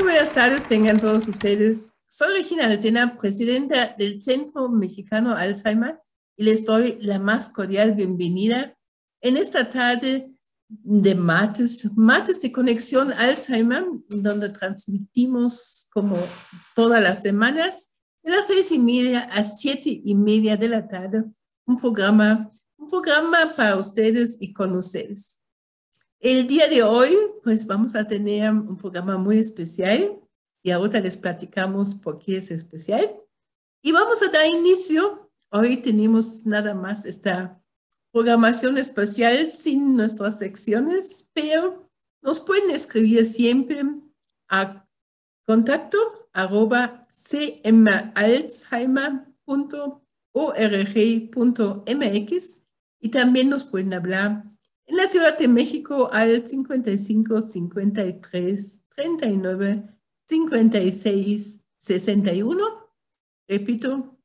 Muy buenas tardes, tengan todos ustedes. Soy Regina Altena, presidenta del Centro Mexicano Alzheimer, y les doy la más cordial bienvenida en esta tarde de martes, martes de conexión Alzheimer, donde transmitimos como todas las semanas de las seis y media a siete y media de la tarde un programa, un programa para ustedes y con ustedes. El día de hoy, pues vamos a tener un programa muy especial y ahora les platicamos por qué es especial. Y vamos a dar inicio. Hoy tenemos nada más esta programación especial sin nuestras secciones, pero nos pueden escribir siempre a contacto arroba cmalzheimer.org.mx y también nos pueden hablar en la Ciudad de México al 55 53 39 56 61. Repito,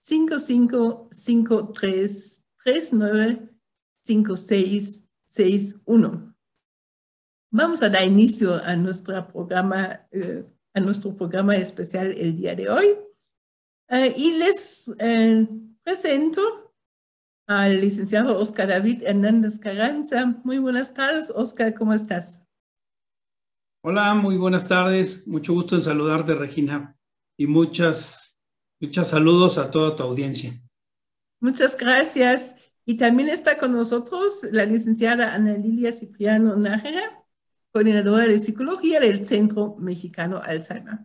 55 53 395661. Vamos a dar inicio a, nuestro programa, eh, a nuestro programa especial el día de hoy. Eh, y les eh, presento al licenciado Oscar David Hernández Carranza. Muy buenas tardes, Oscar, ¿cómo estás? Hola, muy buenas tardes. Mucho gusto en saludarte, Regina. Y muchas, muchas saludos a toda tu audiencia. Muchas gracias. Y también está con nosotros la licenciada Ana Lilia Cipriano Nájera, coordinadora de psicología del Centro Mexicano Alzheimer.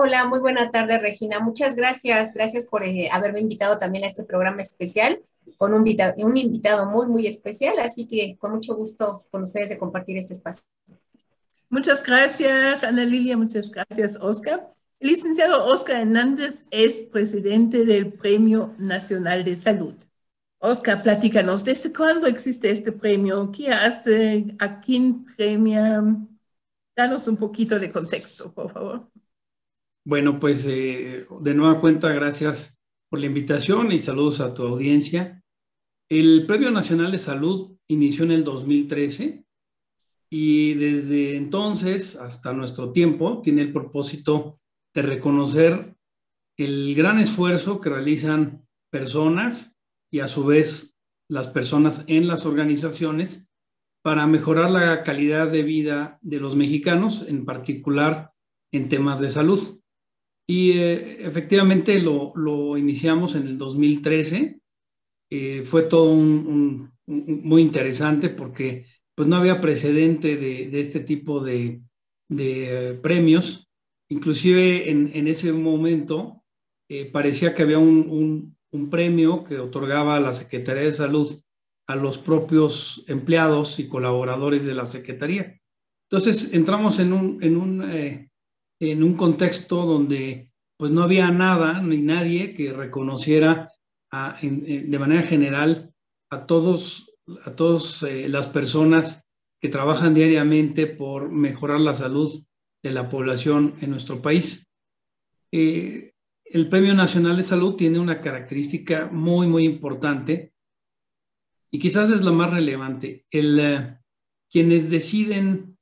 Hola, muy buena tarde, Regina. Muchas gracias. Gracias por eh, haberme invitado también a este programa especial con un invitado, un invitado muy, muy especial. Así que con mucho gusto con ustedes de compartir este espacio. Muchas gracias, Ana Lilia. Muchas gracias, Oscar. El licenciado Oscar Hernández es presidente del Premio Nacional de Salud. Oscar, platícanos, ¿desde cuándo existe este premio? ¿Qué hace? ¿A quién premia? Danos un poquito de contexto, por favor. Bueno, pues eh, de nueva cuenta, gracias por la invitación y saludos a tu audiencia. El Premio Nacional de Salud inició en el 2013 y desde entonces hasta nuestro tiempo tiene el propósito de reconocer el gran esfuerzo que realizan personas y a su vez las personas en las organizaciones para mejorar la calidad de vida de los mexicanos, en particular en temas de salud. Y eh, efectivamente lo, iniciamos en el 2013. Eh, fue todo un, muy interesante porque pues no había precedente de, este tipo de, de eh, premios Inclusive en, ese momento eh, parecía que había un, premio que otorgaba la Secretaría de Salud a los propios empleados y colaboradores de la Secretaría. Entonces entramos en un, en un, en un contexto donde pues no había nada ni nadie que reconociera de manera general a todos, a todos eh, las personas que trabajan diariamente por mejorar la salud de la población en nuestro país. Eh, el Premio Nacional de Salud tiene una característica muy, muy importante y quizás es la más relevante. El, eh, quienes deciden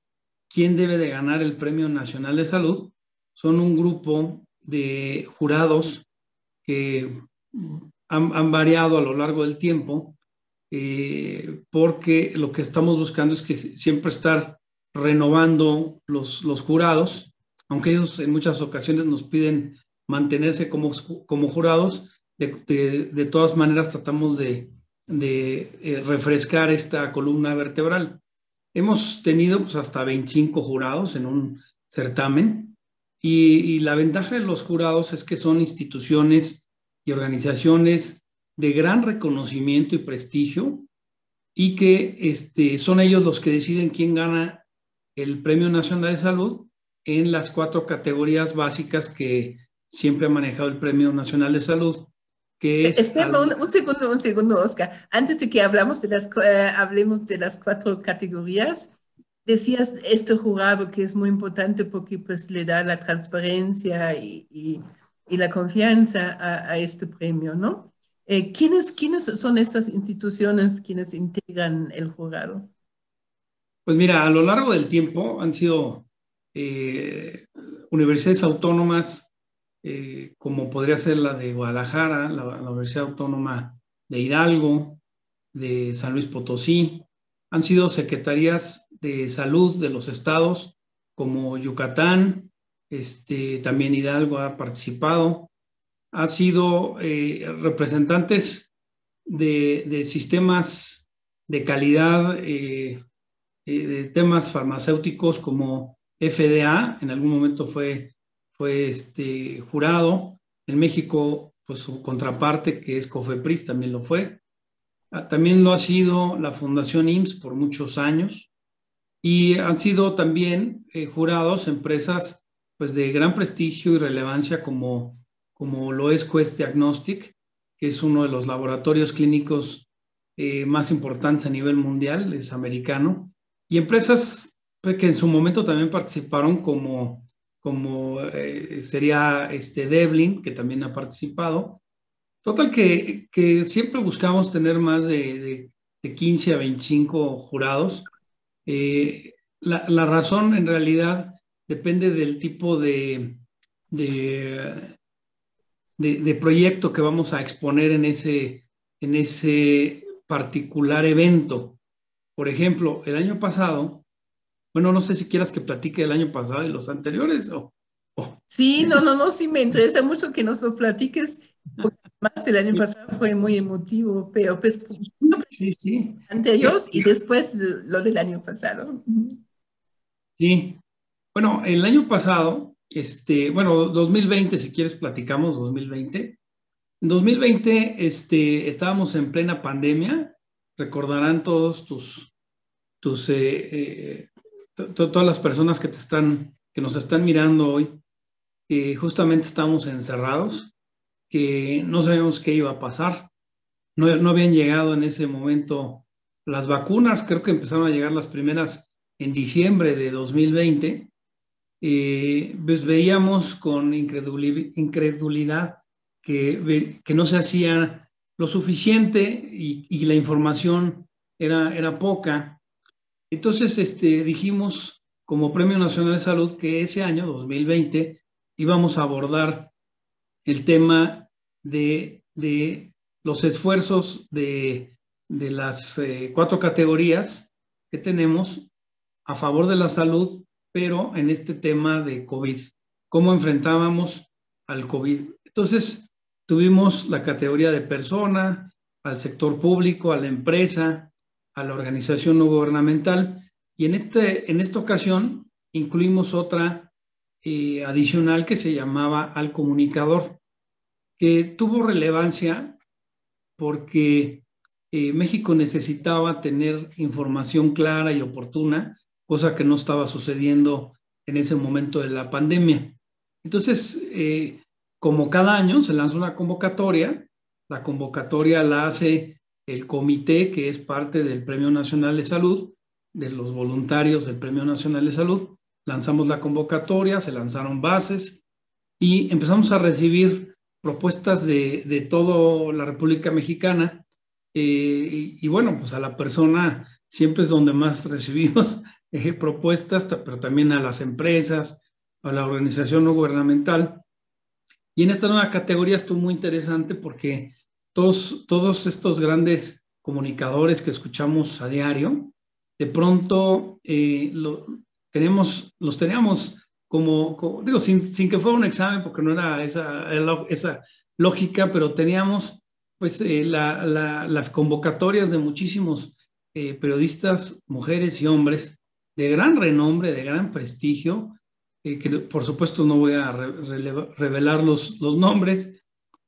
quién debe de ganar el Premio Nacional de Salud son un grupo de jurados que han, variado a lo largo del tiempo, eh, porque lo que estamos buscando es que siempre estar renovando los, los jurados, aunque ellos en muchas ocasiones nos piden mantenerse como, como jurados, de, de, todas maneras tratamos de, de eh, refrescar esta columna vertebral. Hemos tenido pues, hasta 25 jurados en un certamen y, la ventaja de los jurados es que son instituciones y organizaciones de gran reconocimiento y prestigio y que este, son ellos los que deciden quién gana el Premio Nacional de Salud en las cuatro categorías básicas que siempre ha manejado el Premio Nacional de Salud, que es... Espera un, segundo, un segundo, Oscar. Antes de que hablamos de las, eh, hablemos de las cuatro categorías, decías este jurado que es muy importante porque pues le da la transparencia y, y, la confianza a, a, este premio, ¿no? Eh, ¿quiénes, ¿Quiénes son estas instituciones quienes integran el jurado? Pues mira, a lo largo del tiempo han sido eh, universidades autónomas, eh, como podría ser la de Guadalajara, la, Universidad Autónoma de Hidalgo, de San Luis Potosí, han sido secretarías de salud de los estados como Yucatán, este, también Hidalgo ha participado, ha sido eh, representantes de, sistemas de calidad, eh, de temas farmacéuticos como FDA, en algún momento fue, fue este, jurado. En México, pues su contraparte, que es COFEPRIS, también lo fue. Ah, también lo ha sido la Fundación IMSS por muchos años. Y han sido también jurados empresas pues, de gran prestigio y relevancia como como lo es Quest Diagnostic, que es uno de los laboratorios clínicos eh, más importantes a nivel mundial, es americano, y empresas pues, que en su momento también participaron como, como eh, sería este Devlin, que también ha participado. Total que, siempre buscamos tener más de, de, 15 a 25 jurados. Eh, la, la, razón en realidad depende del tipo de, de de, proyecto que vamos a exponer en ese, en ese particular evento. Por ejemplo, el año pasado, bueno, no sé si quieras que platique el año pasado y los anteriores o... Sí, no, no, no, sí me interesa mucho que nos lo platiques. Más el año pasado fue muy emotivo, pero pues sí, sí. anteriores y después lo del año pasado. Sí, bueno, el año pasado este, bueno, 2020, si quieres platicamos 2020. En 2020 este, estábamos en plena pandemia, recordarán todos tus, tus eh, eh, todas las personas que te están, que nos están mirando hoy, que justamente estamos encerrados, que no sabíamos qué iba a pasar. No, no habían llegado en ese momento las vacunas, creo que empezaron a llegar las primeras en diciembre de 2020 eh, pues veíamos con incredulidad que, que, no se hacía lo suficiente y, la información era, era poca. Entonces este, dijimos como Premio Nacional de Salud que ese año, 2020, íbamos a abordar el tema de, los esfuerzos de, de las eh, cuatro categorías que tenemos a favor de la salud pero en este tema de COVID, cómo enfrentábamos al COVID. Entonces, tuvimos la categoría de persona, al sector público, a la empresa, a la organización no gubernamental, y en, este, en esta ocasión incluimos otra eh, adicional que se llamaba al comunicador, que tuvo relevancia porque eh, México necesitaba tener información clara y oportuna cosa que no estaba sucediendo en ese momento de la pandemia. Entonces, eh, como cada año se lanza una convocatoria, la convocatoria la hace el comité que es parte del Premio Nacional de Salud, de los voluntarios del Premio Nacional de Salud. Lanzamos la convocatoria, se lanzaron bases y empezamos a recibir propuestas de, de toda la República Mexicana. Eh, y, y, bueno, pues a la persona siempre es donde más recibimos propuestas, pero también a las empresas, a la organización no gubernamental. Y en esta nueva categoría estuvo muy interesante porque todos, todos estos grandes comunicadores que escuchamos a diario, de pronto eh, tenemos, los teníamos como, digo, sin, sin, que fuera un examen, porque no era esa, esa lógica, pero teníamos pues eh, la, la, las convocatorias de muchísimos eh, periodistas, mujeres y hombres, de gran renombre, de gran prestigio, que por supuesto no voy a revelar los, los nombres,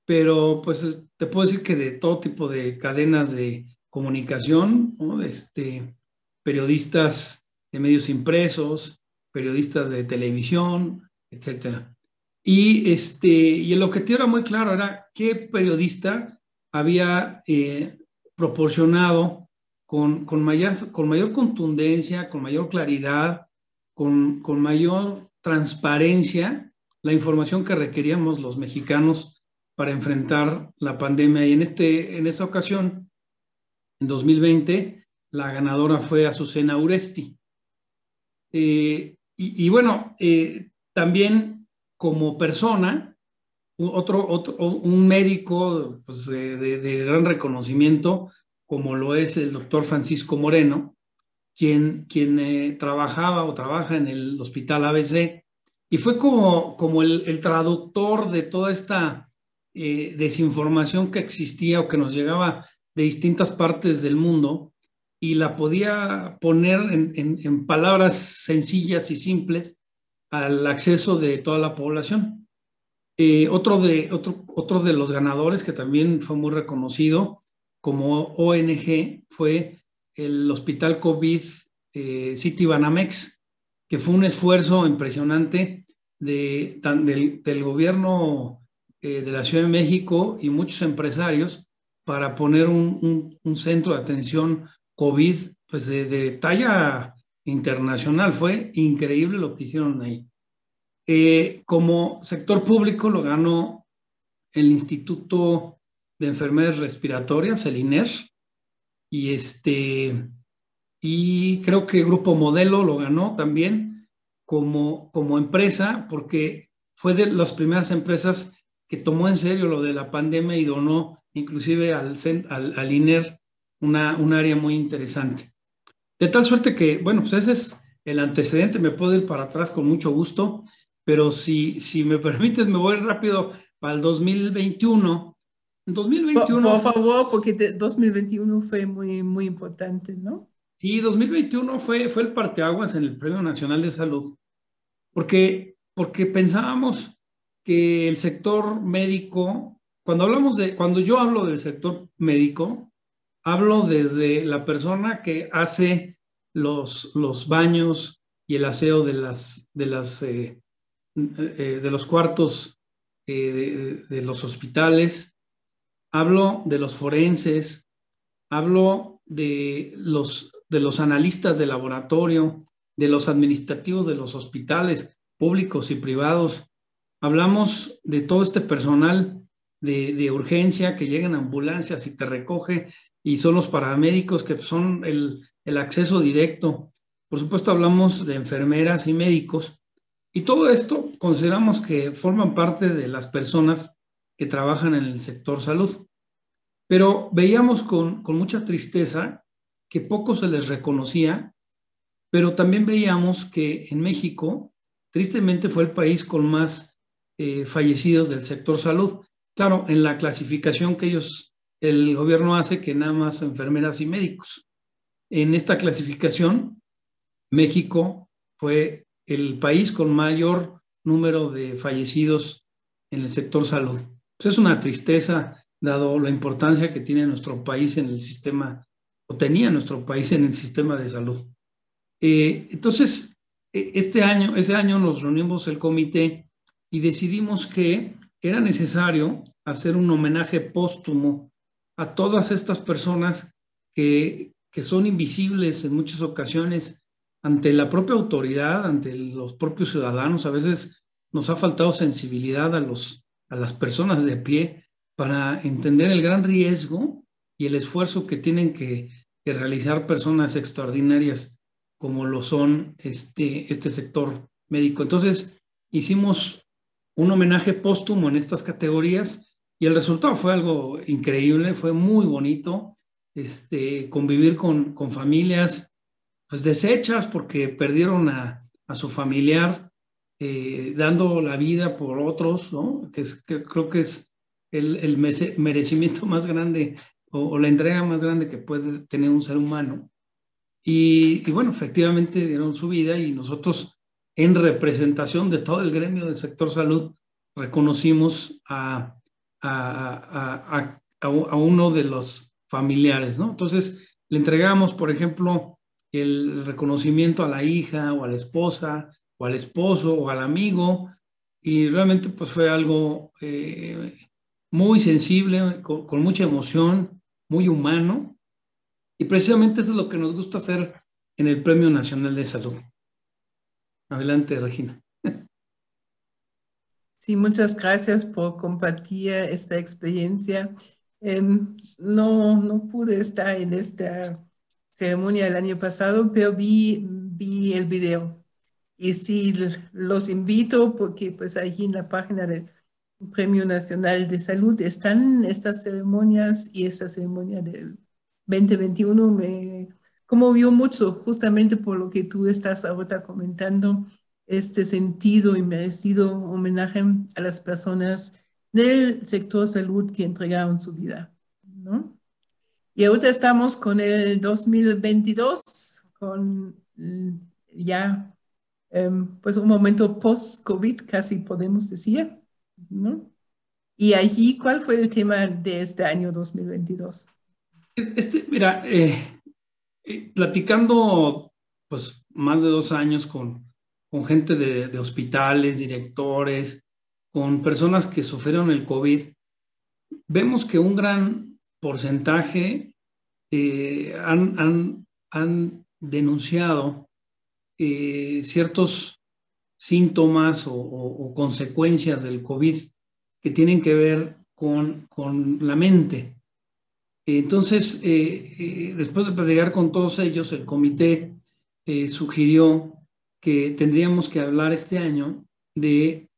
pero pues te puedo decir que de todo tipo de cadenas de comunicación, este, periodistas de medios impresos, periodistas de televisión, etcétera. Y, este, y el objetivo era muy claro, era qué periodista había eh, proporcionado con, con, mayor, con mayor contundencia, con mayor claridad, con, con mayor transparencia la información que requeríamos los mexicanos para enfrentar la pandemia. Y en, este, en esa ocasión, en 2020, la ganadora fue Azucena Uresti. Eh, y, bueno, eh, también como persona, otro, otro un médico pues, de, gran reconocimiento, como lo es el doctor Francisco Moreno, quien, quien eh, trabajaba o trabaja en el hospital ABC, y fue como, como el, traductor de toda esta eh, desinformación que existía o que nos llegaba de distintas partes del mundo y la podía poner en, palabras sencillas y simples al acceso de toda la población. Eh, otro, de, otro, otro de los ganadores que también fue muy reconocido como ONG fue el Hospital COVID eh, City Banamex, que fue un esfuerzo impresionante de, del, gobierno eh, de la Ciudad de México y muchos empresarios para poner un, un centro de atención COVID, pues de, talla internacional. Fue increíble lo que hicieron ahí. Eh, como sector público lo ganó el Instituto de Enfermedades Respiratorias, el INER, y este, y creo que Grupo Modelo lo ganó también como, como empresa, porque fue de las primeras empresas que tomó en serio lo de la pandemia y donó inclusive al, al, al INER una, un área muy interesante. De tal suerte que, bueno, pues ese es el antecedente, me puedo ir para atrás con mucho gusto, pero si, si me permites, me voy rápido para el 2021. En 2021... Por, favor, porque 2021 fue muy, muy importante, ¿no? Sí, 2021 fue, fue el parteaguas en el Premio Nacional de Salud, porque, porque pensábamos el sector médico, cuando hablamos de, cuando yo hablo del sector médico, Hablo desde la persona que hace los, los baños y el aseo de, las, de, las, eh, eh, de los cuartos eh, de, los hospitales. Hablo de los forenses. Hablo de los, de los analistas de laboratorio, de los administrativos de los hospitales públicos y privados. Hablamos de todo este personal de, urgencia que llegan ambulancias y te recoge y son los paramédicos que son el, acceso directo. Por supuesto, hablamos de enfermeras y médicos. Y todo esto consideramos que forman parte de las personas que trabajan en el sector salud. Pero veíamos con, mucha tristeza que poco se les reconocía, pero también veíamos que en México, tristemente, fue el país con más eh, fallecidos del sector salud. Claro, en la clasificación que ellos el gobierno hace que nada más enfermeras y médicos. En esta clasificación, México fue el país con mayor número de fallecidos en el sector salud. Pues es una tristeza, dado la importancia que tiene nuestro país en el sistema, o tenía nuestro país en el sistema de salud. Eh, entonces, e, este año, ese año nos reunimos el comité y decidimos que era necesario hacer un homenaje póstumo a todas estas personas que, que son invisibles en muchas ocasiones ante la propia autoridad, ante los propios ciudadanos. A veces nos ha faltado sensibilidad a, los, a las personas de pie para entender el gran riesgo y el esfuerzo que tienen que, realizar personas extraordinarias como lo son este, este sector médico. Entonces, hicimos un homenaje póstumo en estas categorías y el resultado fue algo increíble, fue muy bonito, este, convivir con, con familias pues deshechas porque perdieron a, a su familiar, eh, dando la vida por otros, ¿no? Que, es, creo que es el, el merecimiento más grande o, la entrega más grande que puede tener un ser humano. Y, y, bueno, efectivamente dieron su vida y nosotros en representación de todo el gremio del sector salud reconocimos a, a, uno de los familiares, ¿no? Entonces, le entregamos, por ejemplo, el reconocimiento a la hija o a la esposa o al esposo o al amigo. Y realmente pues fue algo eh, muy sensible, con, mucha emoción, muy humano. Y precisamente eso es lo que nos gusta hacer en el Premio Nacional de Salud. Adelante, Regina. Sí, muchas gracias por compartir esta experiencia. Em, no, no pude estar en esta ceremonia el año pasado, pero vi, vi el video. Y sí, los invito porque pues allí en la página del Premio Nacional de Salud están estas ceremonias y esta ceremonia del 2021 me conmovió mucho justamente por lo que tú estás ahora comentando, este sentido y merecido homenaje a las personas del sector salud que entregaron su vida, ¿no? Y ahora estamos con el 2022, con ya em, pues un momento post-COVID, casi podemos decir, ¿no? Y allí, ¿cuál fue el tema de este año 2022? Este, mira, eh, eh, platicando pues más de dos años con, con gente de, hospitales, directores, con personas que sufrieron el COVID, vemos que un gran porcentaje eh, han, han, denunciado ciertos síntomas o, consecuencias del COVID que tienen que ver con, con la mente. Entonces, eh, eh, después de platicar con todos ellos, el comité eh, sugirió que tendríamos que hablar este año de,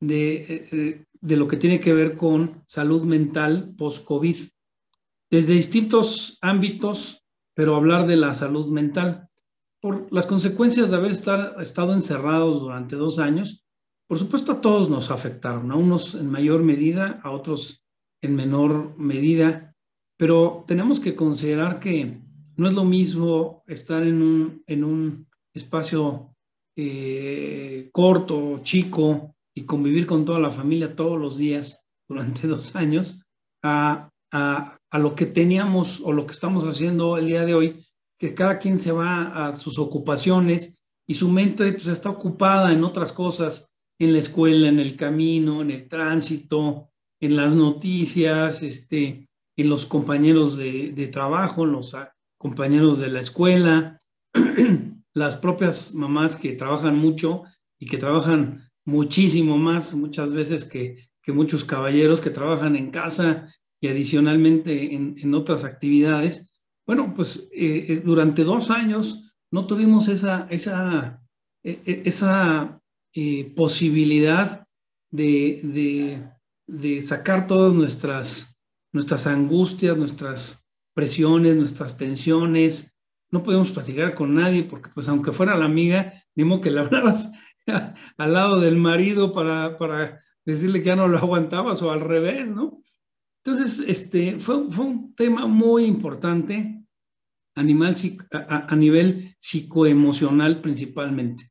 de, lo que tiene que ver con salud mental post-COVID, desde distintos ámbitos, pero hablar de la salud mental. Por las consecuencias de haber estar, estado encerrados durante dos años, por supuesto a todos nos afectaron, a unos en mayor medida, a otros en menor medida, pero tenemos que considerar que no es lo mismo estar en un, en un espacio eh, corto, chico, y convivir con toda la familia todos los días durante dos años, a, a, a lo que teníamos o lo que estamos haciendo el día de hoy, que cada quien se va a sus ocupaciones y su mente pues, está ocupada en otras cosas, en la escuela, en el camino, en el tránsito, en las noticias, este, en los compañeros de, de trabajo, los compañeros de la escuela, las propias mamás que trabajan mucho y que trabajan muchísimo más muchas veces que, que muchos caballeros que trabajan en casa y adicionalmente en, en otras actividades. Bueno, pues eh, eh, durante dos años no tuvimos esa, esa, e, e, esa eh, posibilidad de, de, sacar todas nuestras, nuestras angustias, nuestras presiones, nuestras tensiones. No podíamos platicar con nadie porque, pues, aunque fuera la amiga, mismo que le hablaras al lado del marido para, para decirle que ya no lo aguantabas o al revés, ¿no? Entonces, este, fue, fue un tema muy importante animal, a nivel psicoemocional principalmente.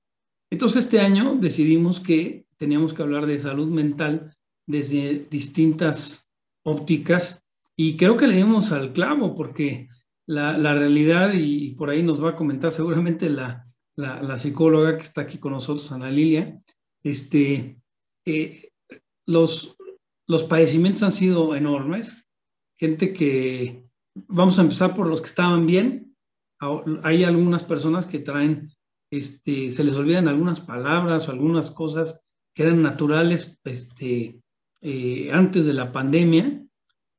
Entonces este año decidimos que teníamos que hablar de salud mental desde distintas ópticas y creo que le dimos al clavo porque la, la realidad, y por ahí nos va a comentar seguramente la, la, psicóloga que está aquí con nosotros, Ana Lilia, este, eh, los, los padecimientos han sido enormes, gente que vamos a empezar por los que estaban bien. Hay algunas personas que traen, este, se les olvidan algunas palabras o algunas cosas que eran naturales este, eh, antes de la pandemia.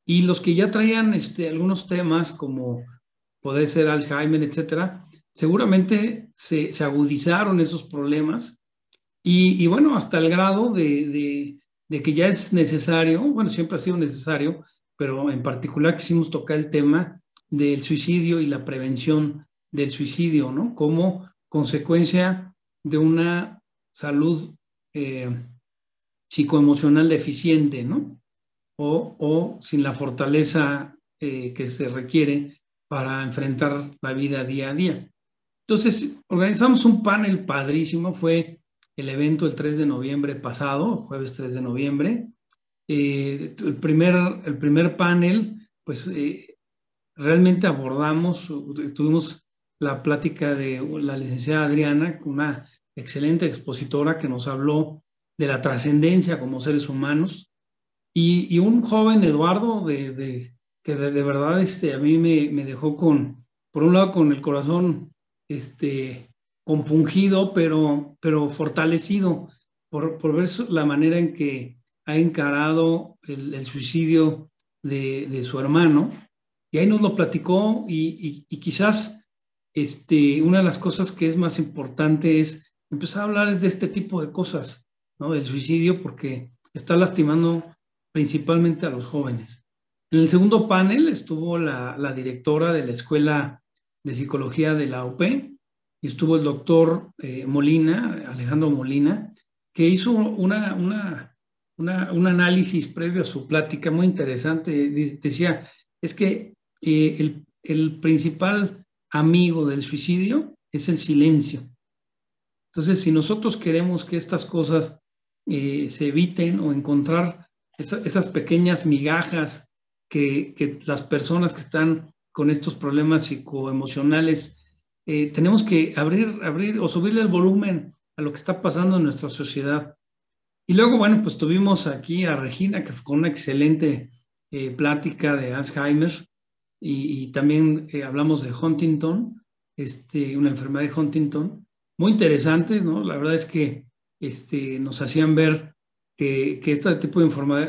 Y los que ya traían este, algunos temas como poder ser Alzheimer, etcétera, seguramente se, agudizaron esos problemas. Y, bueno, hasta el grado de, de que ya es necesario, bueno, siempre ha sido necesario, pero en particular quisimos tocar el tema del suicidio y la prevención del suicidio, ¿no? Como consecuencia de una salud eh, psicoemocional deficiente, ¿no? O, sin la fortaleza eh, que se requiere para enfrentar la vida día a día. Entonces, organizamos un panel padrísimo, fue el evento el 3 de noviembre pasado, jueves 3 de noviembre, eh, el, primer, el primer panel, pues eh, realmente abordamos, tuvimos la plática de la licenciada Adriana, una excelente expositora que nos habló de la trascendencia como seres humanos, y, un joven Eduardo de, que de, verdad este, a mí me, me, dejó con, por un lado, con el corazón este, compungido, pero, pero fortalecido por, por ver la manera en que ha encarado el, suicidio de, de, su hermano. Y ahí nos lo platicó y, y, quizás este, una de las cosas que es más importante es empezar a hablar de este tipo de cosas, ¿no? Del suicidio, porque está lastimando principalmente a los jóvenes. En el segundo panel estuvo la, directora de la Escuela de Psicología de la UP y estuvo el doctor eh, Molina, Alejandro Molina, que hizo una, una, una, un análisis previo a su plática muy interesante. Decía, es que eh, el, el principal amigo del suicidio es el silencio. Entonces, si nosotros queremos que estas cosas eh, se eviten o encontrar esas pequeñas migajas que, las personas que están con estos problemas psicoemocionales, eh, tenemos que abrir, abrir o subirle el volumen a lo que está pasando en nuestra sociedad. Y luego, bueno, pues tuvimos aquí a Regina, que fue con una excelente eh, plática de Alzheimer, y, también hablamos de Huntington, este, una enfermedad de Huntington, muy interesantes, ¿no? La verdad es que este, nos hacían ver que, que este tipo de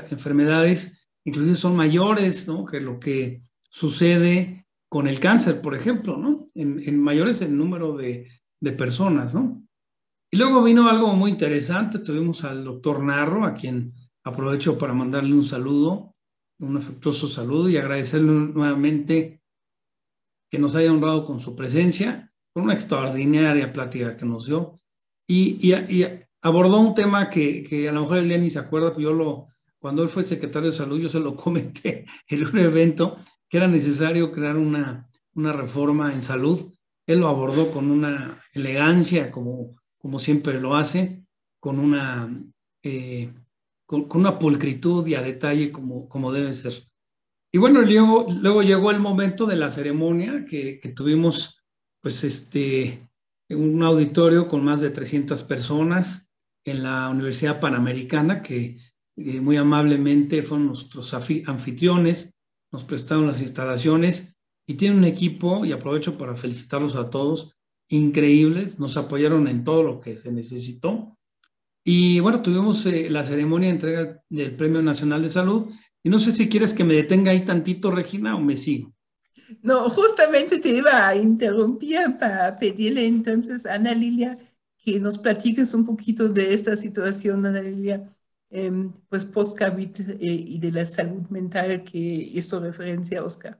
enfermedades inclusive son mayores, ¿no? Que lo que sucede con el cáncer, por ejemplo, ¿no? En, en mayores el número de, de, personas, ¿no? Y luego vino algo muy interesante, tuvimos al doctor Narro, a quien aprovecho para mandarle un saludo, un afectuoso saludo y agradecerle nuevamente que nos haya honrado con su presencia, con una extraordinaria plática que nos dio. Y, y, y abordó un tema que, que, a lo mejor él ni se acuerda, pero yo lo, cuando él fue secretario de salud, yo se lo comenté en un evento que era necesario crear una, una reforma en salud. Él lo abordó con una elegancia, como, como siempre lo hace, con una, eh, con, con, una pulcritud y a detalle como, como debe ser. Y bueno, luego, luego llegó el momento de la ceremonia que, que tuvimos, pues, este, un auditorio con más de 300 personas en la Universidad Panamericana, que eh, muy amablemente fueron nuestros anfitriones, nos prestaron las instalaciones y tienen un equipo, y aprovecho para felicitarlos a todos, increíbles, nos apoyaron en todo lo que se necesitó. Y bueno, tuvimos eh, la ceremonia de entrega del Premio Nacional de Salud. Y no sé si quieres que me detenga ahí tantito, Regina, o me sigo. No, justamente te iba a interrumpir para pedirle entonces a Ana Lilia que nos platiques un poquito de esta situación, Ana Lilia, eh, pues post-COVID eh, y de la salud mental que hizo referencia Oscar.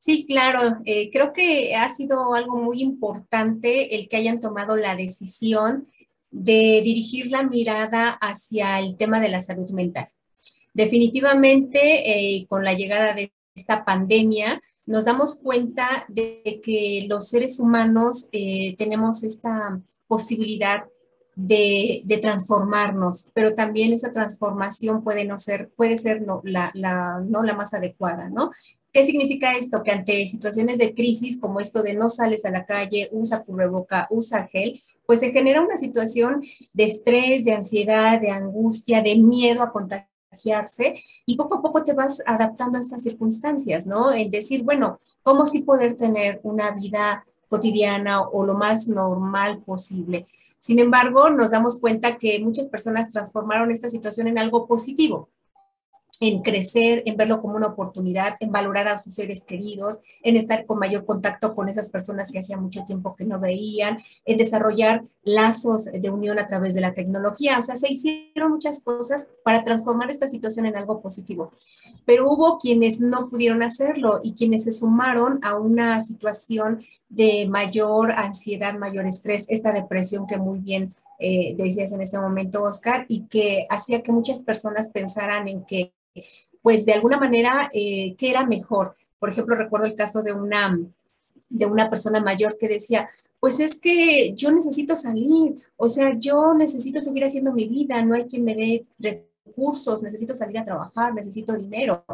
Sí, claro. Eh, creo que ha sido algo muy importante el que hayan tomado la decisión de dirigir la mirada hacia el tema de la salud mental. Definitivamente, eh, con la llegada de esta pandemia, nos damos cuenta de que los seres humanos eh, tenemos esta posibilidad de, transformarnos, pero también esa transformación puede no ser, puede ser no, la, la, no la más adecuada, ¿no? ¿Qué significa esto? Que ante situaciones de crisis como esto de no sales a la calle, usa cubreboca, usa gel, pues se genera una situación de estrés, de ansiedad, de angustia, de miedo a contagiar y poco a poco te vas adaptando a estas circunstancias, ¿no? En decir, bueno, ¿cómo sí poder tener una vida cotidiana o lo más normal posible? Sin embargo, nos damos cuenta que muchas personas transformaron esta situación en algo positivo en crecer, en verlo como una oportunidad, en valorar a sus seres queridos, en estar con mayor contacto con esas personas que hacía mucho tiempo que no veían, en desarrollar lazos de unión a través de la tecnología. O sea, se hicieron muchas cosas para transformar esta situación en algo positivo. Pero hubo quienes no pudieron hacerlo y quienes se sumaron a una situación de mayor ansiedad, mayor estrés, esta depresión que muy bien eh, decías en este momento, Oscar, y que hacía que muchas personas pensaran en que pues de alguna manera, eh, ¿qué era mejor? Por ejemplo, recuerdo el caso de una, de una persona mayor que decía, pues es que yo necesito salir, o sea, yo necesito seguir haciendo mi vida, no hay quien me dé recursos, necesito salir a trabajar, necesito dinero.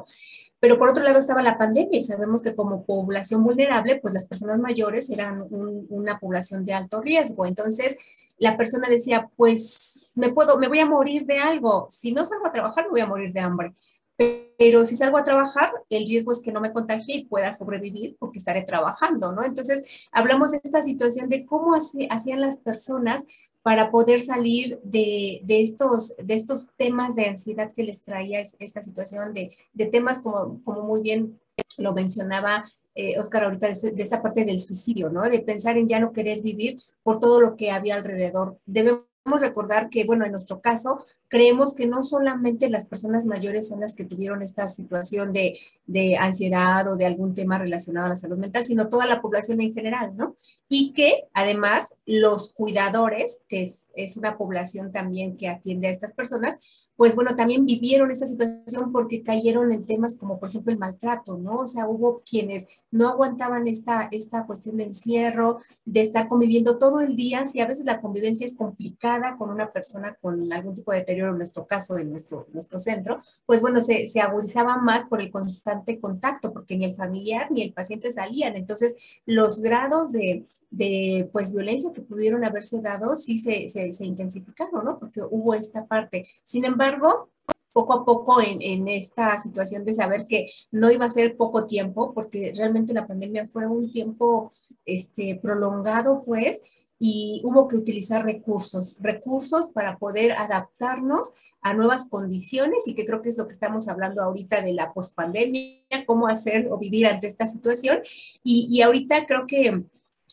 Pero por otro lado estaba la pandemia y sabemos que como población vulnerable, pues las personas mayores eran una población de alto riesgo. Entonces, la persona decía, pues me puedo, me voy a morir de algo. Si no salgo a trabajar, me voy a morir de hambre. Pero si salgo a trabajar, el riesgo es que no me contagie y pueda sobrevivir porque estaré trabajando, ¿no? Entonces, hablamos de esta situación de cómo hacían las personas para poder salir de, estos, de estos temas de ansiedad que les traía esta situación, de, temas como, como muy bien lo mencionaba eh, Oscar ahorita, este, de, esta parte del suicidio, ¿no? De pensar en ya no querer vivir por todo lo que había alrededor. Debemos recordar que, bueno, en nuestro caso, creemos que no solamente las personas mayores son las que tuvieron esta situación de, de, ansiedad o de algún tema relacionado a la salud mental, sino toda la población en general, ¿no? Y que además los cuidadores, que es, es una población también que atiende a estas personas, pues bueno, también vivieron esta situación porque cayeron en temas como, por ejemplo, el maltrato, ¿no? O sea, hubo quienes no aguantaban esta, esta cuestión de encierro, de estar conviviendo todo el día, si a veces la convivencia es complicada con una persona con algún tipo de deterioro, en nuestro caso, en nuestro, nuestro centro, pues bueno, se, se agudizaba más por el constante contacto, porque ni el familiar ni el paciente salían. Entonces, los grados de, de pues violencia que pudieron haberse dado sí se, se, intensificaron, ¿no? Porque hubo esta parte. Sin embargo, poco a poco en, en, esta situación de saber que no iba a ser poco tiempo, porque realmente la pandemia fue un tiempo este, prolongado, pues, y hubo que utilizar recursos, recursos para poder adaptarnos a nuevas condiciones y que creo que es lo que estamos hablando ahorita de la pospandemia, cómo hacer o vivir ante esta situación. Y, y ahorita creo que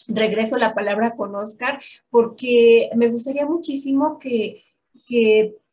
regreso la palabra con Oscar, porque me gustaría muchísimo que,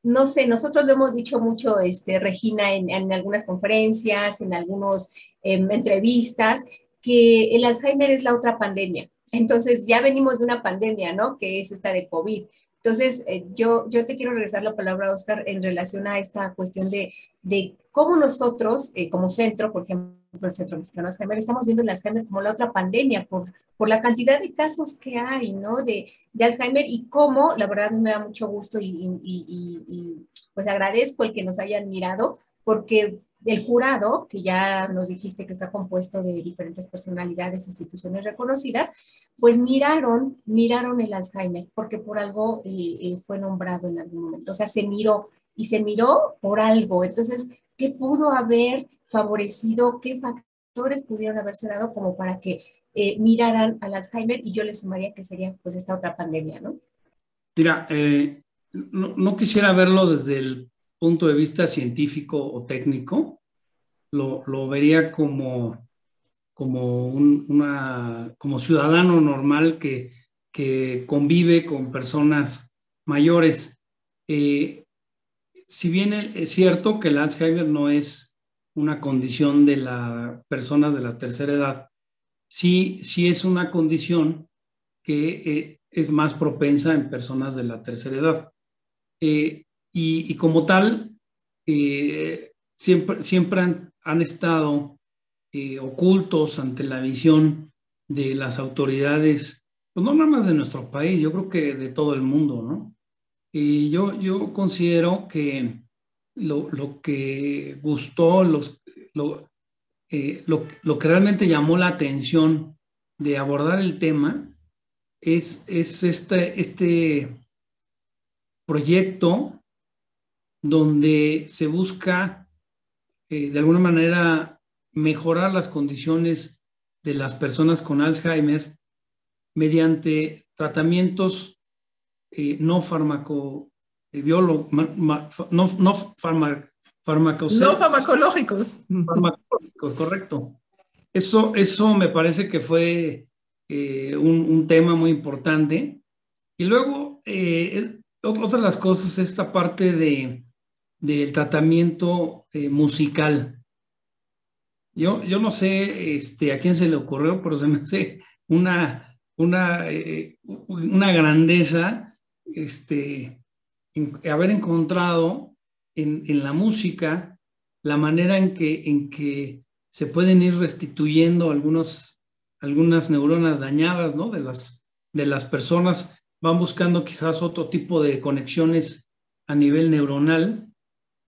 no sé, nosotros lo hemos dicho mucho, este, Regina, en, en algunas conferencias, en algunas em, entrevistas, que el Alzheimer es la otra pandemia. Entonces ya venimos de una pandemia, ¿no? Que es esta de COVID. Entonces, eh, yo, yo te quiero regresar la palabra, Oscar, en relación a esta cuestión de, de cómo nosotros, eh, como centro, por ejemplo, el Centro Mexicano de Alzheimer, estamos viendo el Alzheimer como la otra pandemia por, por la cantidad de casos que hay, ¿no? De, de Alzheimer y cómo, la verdad me da mucho gusto y, y, y, y pues agradezco el que nos hayan mirado, porque el jurado, que ya nos dijiste que está compuesto de diferentes personalidades, instituciones reconocidas, pues miraron, miraron el Alzheimer, porque por algo eh, eh, fue nombrado en algún momento. O sea, se miró y se miró por algo. Entonces, ¿qué pudo haber favorecido? ¿Qué factores pudieron haberse dado como para que eh, miraran al Alzheimer? Y yo le sumaría que sería pues esta otra pandemia, ¿no? Mira, no, no quisiera verlo desde el punto de vista científico o técnico, lo, lo vería como, como, un, una, como ciudadano normal que, que convive con personas mayores. Eh, si bien es cierto que el Alzheimer no es una condición de las personas de la tercera edad, sí, sí es una condición que eh, es más propensa en personas de la tercera edad. Eh, y, como tal, eh, siempre, siempre han, estado eh, ocultos ante la visión de las autoridades, pues no nada más de nuestro país, yo creo que de todo el mundo, ¿no? Y yo, yo considero que lo, lo que gustó, los, lo, eh, lo, lo, que realmente llamó la atención de abordar el tema es, es este, este proyecto donde se busca eh, de alguna manera mejorar las condiciones de las personas con Alzheimer mediante tratamientos eh, no farmaco eh, no, no, farmacológicos. Farmacológicos, correcto. Eso, eso me parece que fue un, tema muy importante. Y luego, otra de las cosas, esta parte de del tratamiento eh, musical. Yo, yo no sé este, a quién se le ocurrió, pero se me hace una, una, eh, una grandeza este, haber encontrado en, en, la música la manera en que, en que se pueden ir restituyendo algunos, algunas neuronas dañadas ¿no? de, las, de las personas, van buscando quizás otro tipo de conexiones a nivel neuronal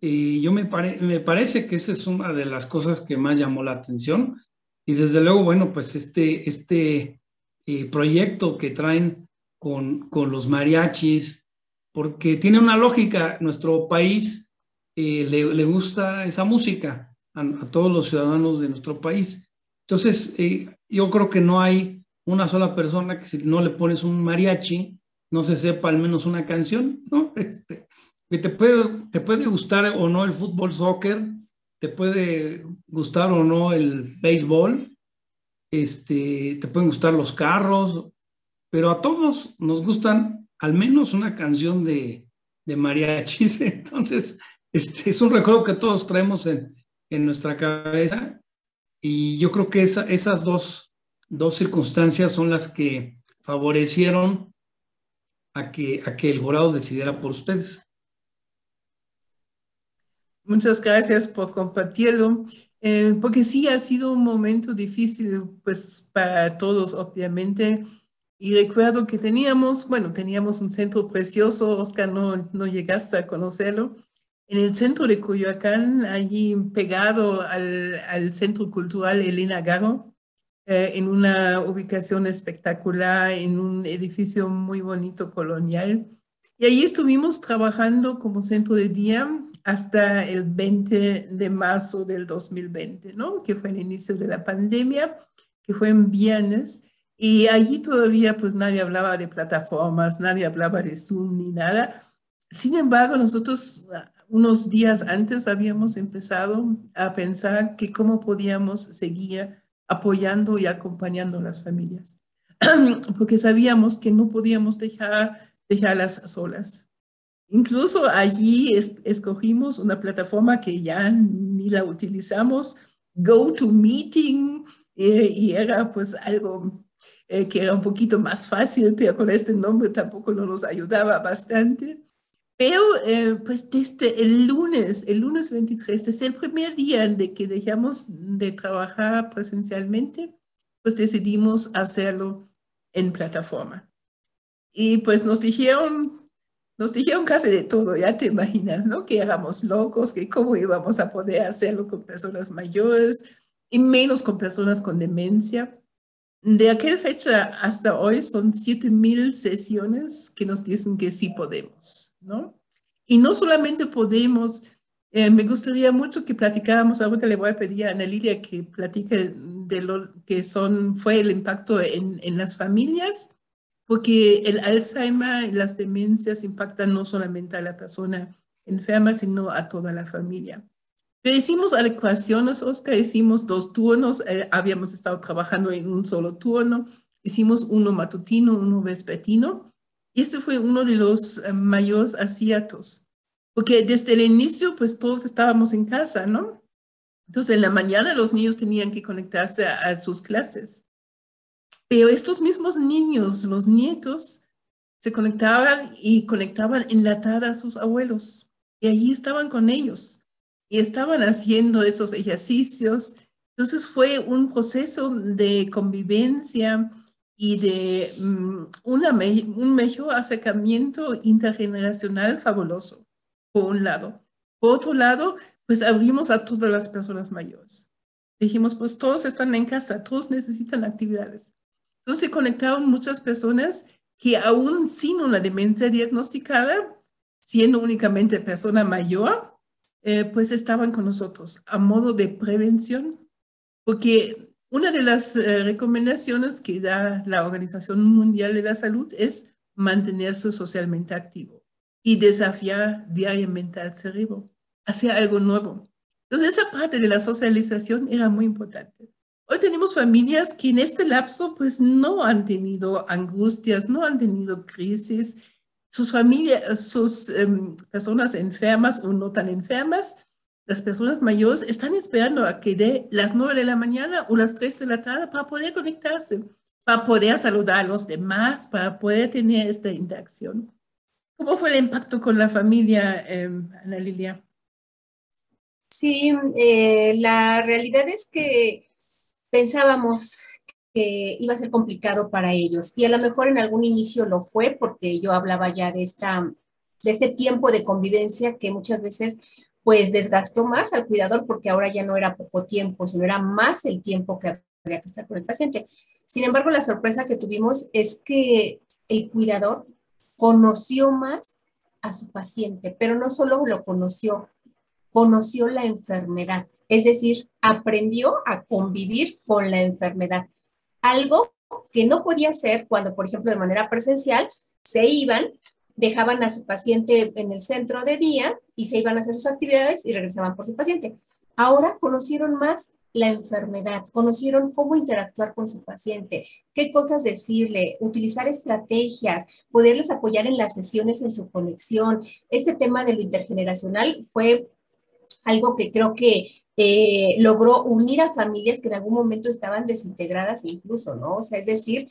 Y yo me, me parece que esa es una de las cosas que más llamó la atención. Y desde luego, bueno, pues este, este eh, proyecto que traen con, con, los mariachis, porque tiene una lógica, nuestro país eh, le, le, gusta esa música a, todos los ciudadanos de nuestro país. Entonces, eh, yo creo que no hay una sola persona que si no le pones un mariachi, no se sepa al menos una canción, ¿no? Este, te puede, te puede gustar o no el fútbol, soccer, te puede gustar o no el béisbol, este, te pueden gustar los carros, pero a todos nos gustan al menos una canción de, de mariachis. Entonces, este, es un recuerdo que todos traemos en, en nuestra cabeza y yo creo que esa, esas dos, dos circunstancias son las que favorecieron a que, a que el jurado decidiera por ustedes. Muchas gracias por compartirlo, eh, porque sí ha sido un momento difícil, pues para todos, obviamente. Y recuerdo que teníamos, bueno, teníamos un centro precioso, Oscar, no, no llegaste a conocerlo, en el centro de Coyoacán, allí pegado al, al Centro Cultural Elena Garo, eh, en una ubicación espectacular, en un edificio muy bonito colonial. Y allí estuvimos trabajando como centro de día hasta el 20 de marzo del 2020, ¿no? Que fue el inicio de la pandemia, que fue en viernes. Y allí todavía pues nadie hablaba de plataformas, nadie hablaba de Zoom ni nada. Sin embargo, nosotros ah, unos días antes habíamos empezado a pensar que cómo podíamos seguir apoyando y acompañando a las familias, porque sabíamos que no podíamos dejar, dejarlas solas. Incluso allí escogimos una plataforma que ya ni la utilizamos, GoToMeeting, eh, y era pues algo eh, que era un poquito más fácil, pero con este nombre tampoco nos ayudaba bastante. Pero eh, pues desde el lunes, el lunes 23, desde el primer día de que dejamos de trabajar presencialmente, pues decidimos hacerlo en plataforma. Y pues nos dijeron, nos dijeron casi de todo, ya te imaginas, ¿no? Que éramos locos, que cómo íbamos a poder hacerlo con personas mayores y menos con personas con demencia. De aquella fecha hasta hoy son 7.000 sesiones que nos dicen que sí podemos, ¿no? Y no solamente podemos, eh, me gustaría mucho que platicáramos, ahorita le voy a pedir a Ana Lilia que platique de lo que son, fue el impacto en, en las familias, porque el Alzheimer y las demencias impactan no solamente a la persona enferma, sino a toda la familia. Pero hicimos adecuaciones, Oscar, hicimos dos turnos, eh, habíamos estado trabajando en un solo turno, hicimos uno matutino, uno vespertino, y este fue uno de los eh, mayores aciertos, porque desde el inicio, pues todos estábamos en casa, ¿no? Entonces, en la mañana los niños tenían que conectarse a sus clases. Pero estos mismos niños, los nietos, se conectaban y conectaban en la tarde a sus abuelos. Y allí estaban con ellos y estaban haciendo esos ejercicios. Entonces fue un proceso de convivencia y de mm, una, un mejor acercamiento intergeneracional fabuloso, por un lado. Por otro lado, pues abrimos a todas las personas mayores. Dijimos, pues todos están en casa, todos necesitan actividades. Entonces conectaron muchas personas que aún sin una demencia diagnosticada, siendo únicamente persona mayor, eh, pues estaban con nosotros a modo de prevención, porque una de las eh, recomendaciones que da la Organización Mundial de la Salud es mantenerse socialmente activo y desafiar diariamente al cerebro, hacer algo nuevo. Entonces esa parte de la socialización era muy importante. Hoy tenemos familias que en este lapso pues no han tenido angustias, no han tenido crisis. Sus familias, sus em, personas enfermas o no tan enfermas, las personas mayores están esperando a que dé las nueve de la mañana o las tres de la tarde para poder conectarse, para poder saludar a los demás, para poder tener esta interacción. ¿Cómo fue el impacto con la familia, em, Ana Lilia? Sí, eh, la realidad es que pensábamos que iba a ser complicado para ellos y a lo mejor en algún inicio lo fue porque yo hablaba ya de esta de este tiempo de convivencia que muchas veces pues desgastó más al cuidador porque ahora ya no era poco tiempo, sino era más el tiempo que habría que estar con el paciente. Sin embargo, la sorpresa que tuvimos es que el cuidador conoció más a su paciente, pero no solo lo conoció, conoció la enfermedad, es decir, aprendió a convivir con la enfermedad, algo que no podía hacer cuando, por ejemplo, de manera presencial, se iban, dejaban a su paciente en el centro de día y se iban a hacer sus actividades y regresaban por su paciente. Ahora conocieron más la enfermedad, conocieron cómo interactuar con su paciente, qué cosas decirle, utilizar estrategias, poderles apoyar en las sesiones en su conexión. Este tema de lo intergeneracional fue algo que creo que eh, logró unir a familias que en algún momento estaban desintegradas incluso, ¿no? O sea, es decir,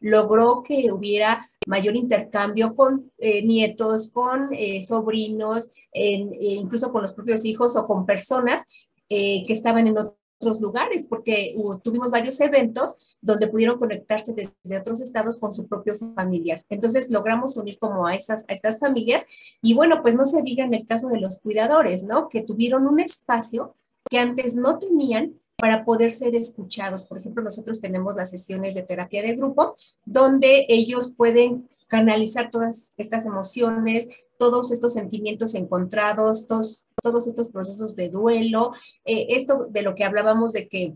logró que hubiera mayor intercambio con eh, nietos, con eh, sobrinos, incluso con los propios hijos o con personas que estaban en otros lugares, porque tuvimos varios eventos donde pudieron conectarse desde otros estados con su propio familiar. Entonces logramos unir como a, esas, a estas familias y bueno, pues no se diga en el caso de los cuidadores, ¿no? Que tuvieron un espacio que antes no tenían para poder ser escuchados. Por ejemplo, nosotros tenemos las sesiones de terapia de grupo donde ellos pueden canalizar todas estas emociones, todos estos sentimientos encontrados, todos, todos estos procesos de duelo, eh, esto de lo que hablábamos de que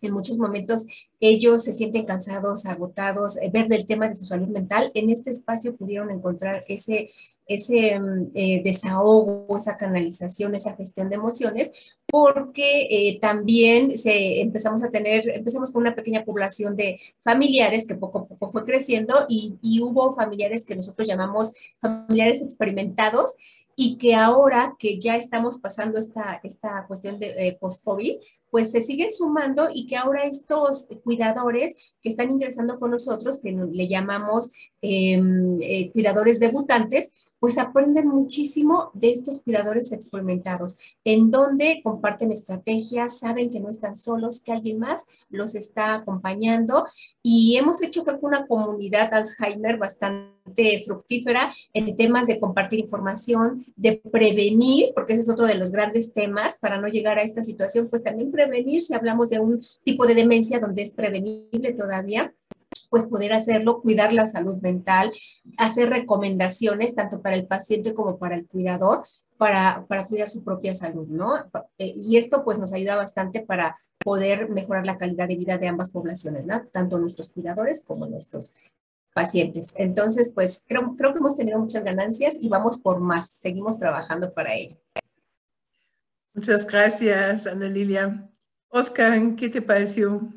en muchos momentos ellos se sienten cansados, agotados, eh, ver del tema de su salud mental, en este espacio pudieron encontrar ese, ese mm, eh, desahogo, esa canalización, esa gestión de emociones, porque eh, también se, empezamos a tener, empezamos con una pequeña población de familiares que poco a poco fue creciendo y, y hubo familiares que nosotros llamamos familiares experimentados y que ahora que ya estamos pasando esta, esta cuestión de eh, post-COVID, pues se siguen sumando y que ahora estos cuidadores que están ingresando con nosotros, que le llamamos em, eh, cuidadores debutantes, pues aprenden muchísimo de estos cuidadores experimentados, en donde comparten estrategias, saben que no están solos, que alguien más los está acompañando. Y hemos hecho creo que una comunidad Alzheimer bastante fructífera en temas de compartir información, de prevenir, porque ese es otro de los grandes temas para no llegar a esta situación, pues también prevenir si hablamos de un tipo de demencia donde es prevenible todavía pues poder hacerlo, cuidar la salud mental, hacer recomendaciones tanto para el paciente como para el cuidador, para, para cuidar su propia salud, ¿no? Eh, y esto pues nos ayuda bastante para poder mejorar la calidad de vida de ambas poblaciones, ¿no? Tanto nuestros cuidadores como nuestros pacientes. Entonces, pues creo, creo que hemos tenido muchas ganancias y vamos por más, seguimos trabajando para ello. Muchas gracias, Ana Lilia. Oscar, ¿qué te pareció?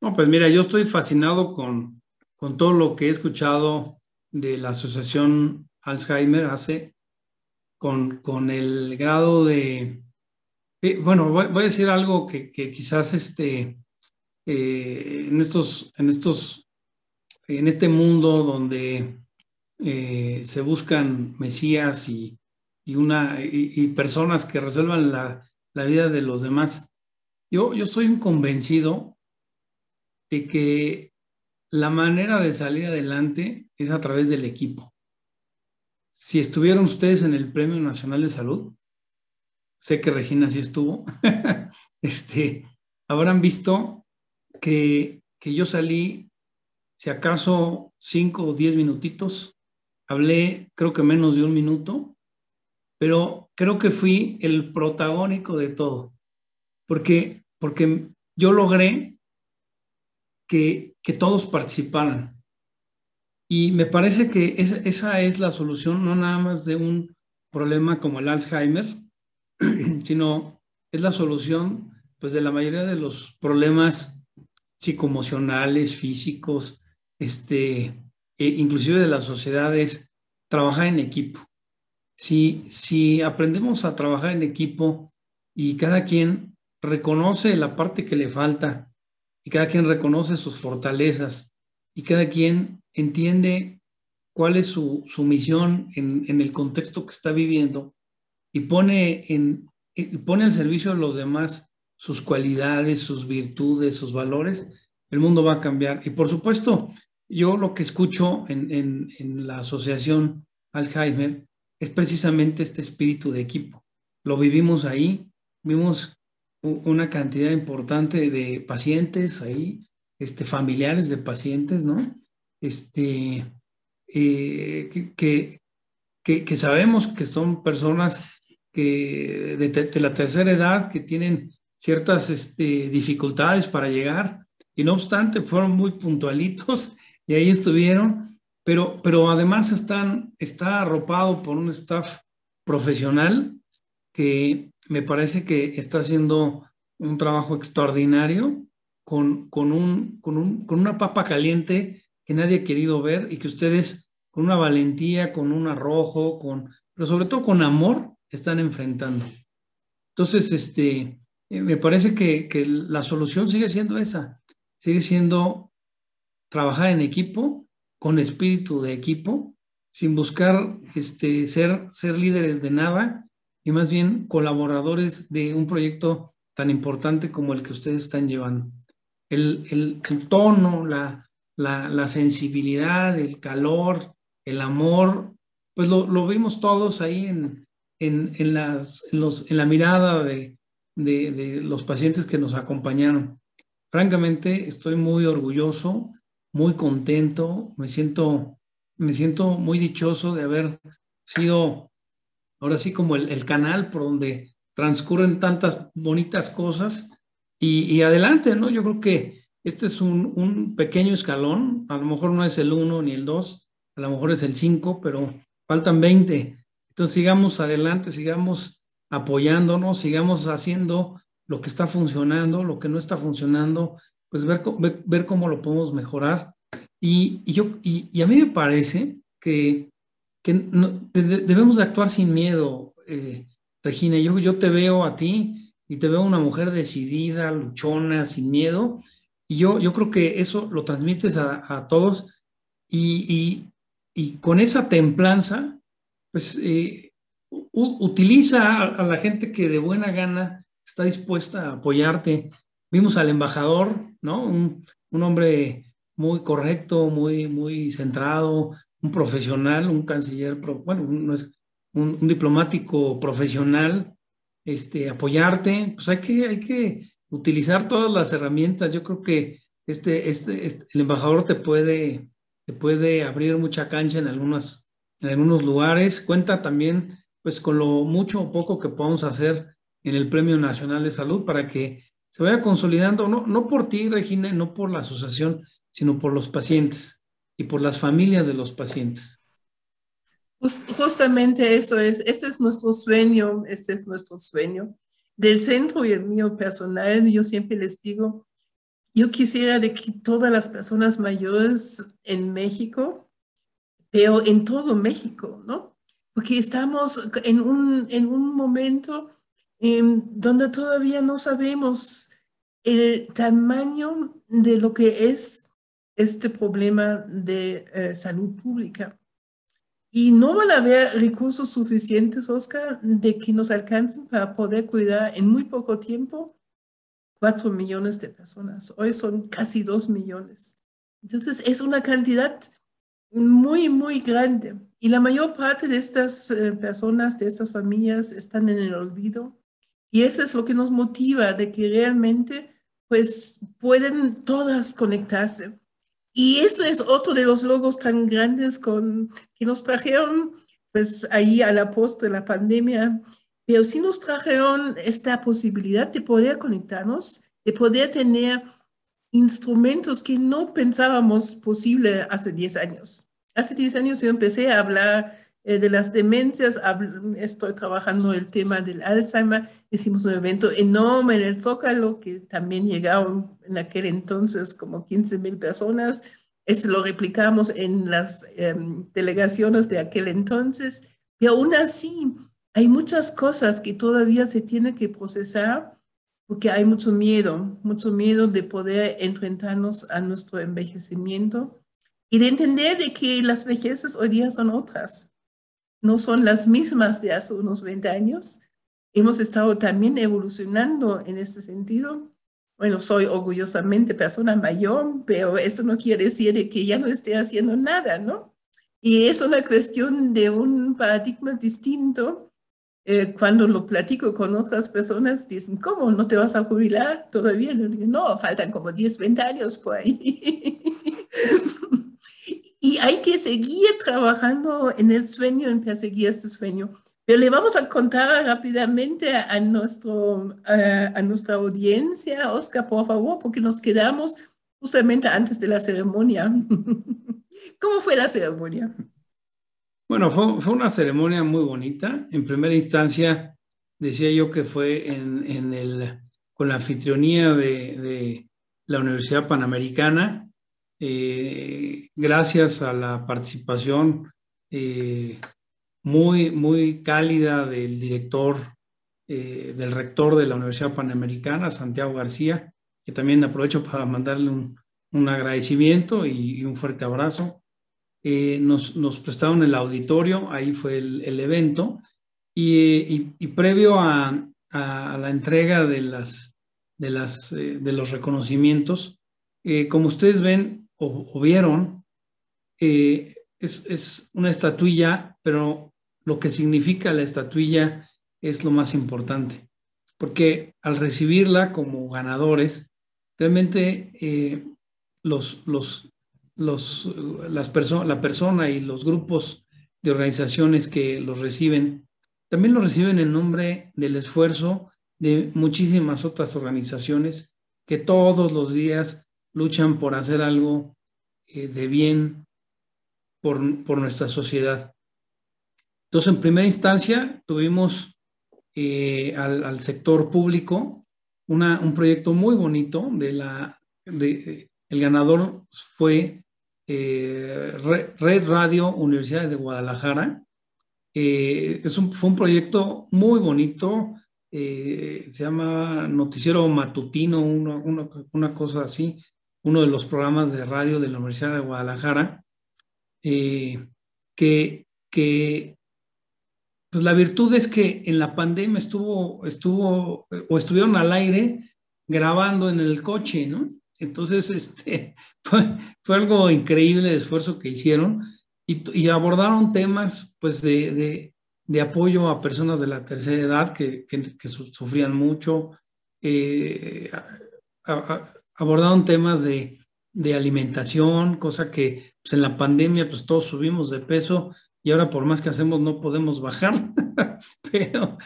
No, pues mira, yo estoy fascinado con, con todo lo que he escuchado de la Asociación Alzheimer hace con, con el grado de... Eh, bueno, voy, a decir algo que, que quizás este, eh, en, estos, en, estos, en este mundo donde eh, se buscan mesías y, y una, y, personas que resuelvan la, la, vida de los demás, yo, yo soy un convencido de que la manera de salir adelante es a través del equipo. Si estuvieron ustedes en el Premio Nacional de Salud, sé que Regina sí estuvo, este, habrán visto que, que yo salí, si acaso, cinco o diez minutitos, hablé creo que menos de un minuto, pero creo que fui el protagónico de todo, porque, porque yo logré que, todos participaran. Y me parece que esa es la solución, no nada más de un problema como el Alzheimer, sino es la solución pues de la mayoría de los problemas psicoemocionales, físicos, este, e inclusive de las sociedades, trabajar en equipo. Si, si aprendemos a trabajar en equipo y cada quien reconoce la parte que le falta y cada quien reconoce sus fortalezas y cada quien entiende cuál es su, misión en, el contexto que está viviendo y pone, en, pone al servicio de los demás sus cualidades, sus virtudes, sus valores, el mundo va a cambiar. Y por supuesto, yo lo que escucho en, la asociación Alzheimer es precisamente este espíritu de equipo. lo vivimos ahí, vimos una cantidad importante de pacientes ahí, este, familiares de pacientes, ¿no? Este, eh, que, que, sabemos que son personas que de, la tercera edad que tienen ciertas este, dificultades para llegar y no obstante fueron muy puntualitos y ahí estuvieron, pero, pero además están, está arropado por un staff profesional que me parece que está haciendo un trabajo extraordinario con, con, un, con, un, con una papa caliente que nadie ha querido ver y que ustedes con una valentía, con un arrojo, con, pero sobre todo con amor, están enfrentando. Entonces, este, eh, me parece que, que la solución sigue siendo esa, sigue siendo trabajar en equipo, con espíritu de equipo, sin buscar este, ser, ser líderes de nada y más bien colaboradores de un proyecto tan importante como el que ustedes están llevando. El, el, tono, la, la, la, sensibilidad, el calor, el amor, pues lo, lo vimos todos ahí en, en, en, las, los, en la mirada de, de, de los pacientes que nos acompañaron. Francamente, estoy muy orgulloso, muy contento, me siento, me siento muy dichoso de haber sido ahora sí como el, canal por donde transcurren tantas bonitas cosas y, adelante, ¿no? Yo creo que este es un, un, pequeño escalón, a lo mejor no es el uno ni el dos, a lo mejor es el cinco, pero faltan 20. Entonces sigamos adelante, sigamos apoyándonos, sigamos haciendo lo que está funcionando, lo que no está funcionando, pues ver, ver, cómo lo podemos mejorar. Y, yo, y, a mí me parece que, que debemos de actuar sin miedo, eh, Regina. Yo, yo te veo a ti y te veo una mujer decidida, luchona, sin miedo. Y yo, yo creo que eso lo transmites a, a todos. Y, y, con esa templanza, pues eh, utiliza a, a la gente que de buena gana está dispuesta a apoyarte. Vimos al embajador, ¿no? Un, un hombre muy correcto, muy, muy centrado, un profesional, un canciller, bueno, no es un, un, diplomático profesional, este, apoyarte, pues hay que, hay que utilizar todas las herramientas. Yo creo que este, este, este, el embajador te puede, te puede abrir mucha cancha en, algunas, en algunos lugares. Cuenta también, pues, con lo mucho o poco que podamos hacer en el Premio Nacional de Salud para que se vaya consolidando, no, no por ti, Regina, no por la asociación, sino por los pacientes y por las familias de los pacientes. Justamente eso es, ese es nuestro sueño, ese es nuestro sueño. Del centro y el mío personal, yo siempre les digo, yo quisiera que todas las personas mayores en México, pero en todo México, ¿no? Porque estamos en un, en un momento donde todavía no sabemos el tamaño de lo que es este problema de eh, salud pública. Y no van a haber recursos suficientes, Oscar, de que nos alcancen para poder cuidar en muy poco tiempo cuatro millones de personas. Hoy son casi dos millones. Entonces es una cantidad muy, muy grande. Y la mayor parte de estas eh, personas, de estas familias, están en el olvido y eso es lo que nos motiva de que realmente pues pueden todas conectarse. Y eso es otro de los logos tan grandes que nos trajeron pues ahí a la post de la pandemia, pero sí nos trajeron esta posibilidad de poder conectarnos, de poder tener instrumentos que no pensábamos posible hace 10 años. Hace 10 años yo empecé a hablar eh, de las demencias, estoy trabajando el tema del Alzheimer, hicimos un evento enorme en el Zócalo, que también llegaron en aquel entonces como 15 mil personas, eso lo replicamos en las em, delegaciones de aquel entonces, y aún así hay muchas cosas que todavía se tienen que procesar porque hay mucho miedo, mucho miedo de poder enfrentarnos a nuestro envejecimiento y de entender de que las vejeces hoy día son otras no son las mismas de hace unos 20 años. Hemos estado también evolucionando en este sentido. Bueno, soy orgullosamente persona mayor, pero esto no quiere decir que ya no esté haciendo nada, ¿no? Y es una cuestión de un paradigma distinto eh, cuando lo platico con otras personas, dicen, ¿cómo? ¿No te vas a jubilar todavía? no, faltan como 10, 20 años por ahí. y hay que seguir trabajando en el sueño, en perseguir este sueño. Pero le vamos a contar rápidamente a, nuestro, a nuestra audiencia, Oscar, por favor, porque nos quedamos justamente antes de la ceremonia. ¿Cómo fue la ceremonia? Bueno, fue, una ceremonia muy bonita. En primera instancia, decía yo que fue en, el, con la anfitrionía de, la Universidad Panamericana, eh, gracias a la participación eh, muy, muy cálida del director, eh, del rector de la Universidad Panamericana, Santiago García, que también aprovecho para mandarle un, agradecimiento y un fuerte abrazo. Nos, nos, prestaron el auditorio, ahí fue el, evento, y, previo a, la entrega de, las, de, las, de los reconocimientos, como ustedes ven o, vieron, es, es, una estatuilla, pero lo que significa la estatuilla es lo más importante, porque al recibirla como ganadores, realmente los, los, los, las la persona y los grupos de organizaciones que los reciben, también lo reciben en nombre del esfuerzo de muchísimas otras organizaciones que todos los días luchan por hacer algo eh, de bien por, nuestra sociedad. Entonces, en primera instancia, tuvimos eh, al, sector público un proyecto muy bonito de la... De, el ganador fue eh, Red Radio Universidad de Guadalajara. Es un, fue un proyecto muy bonito, se llama Noticiero Matutino, una cosa así, uno de los programas de radio de la Universidad de Guadalajara, que, que pues la virtud es que en la pandemia estuvo, estuvo o estuvieron al aire grabando en el coche, ¿no? Entonces, este, fue, algo increíble el esfuerzo que hicieron y, abordaron temas pues, de, apoyo a personas de la tercera edad que, sufrían mucho, eh, abordaron temas de, alimentación, cosa que pues, en la pandemia pues todos subimos de peso y ahora por más que hacemos no podemos bajar, pero,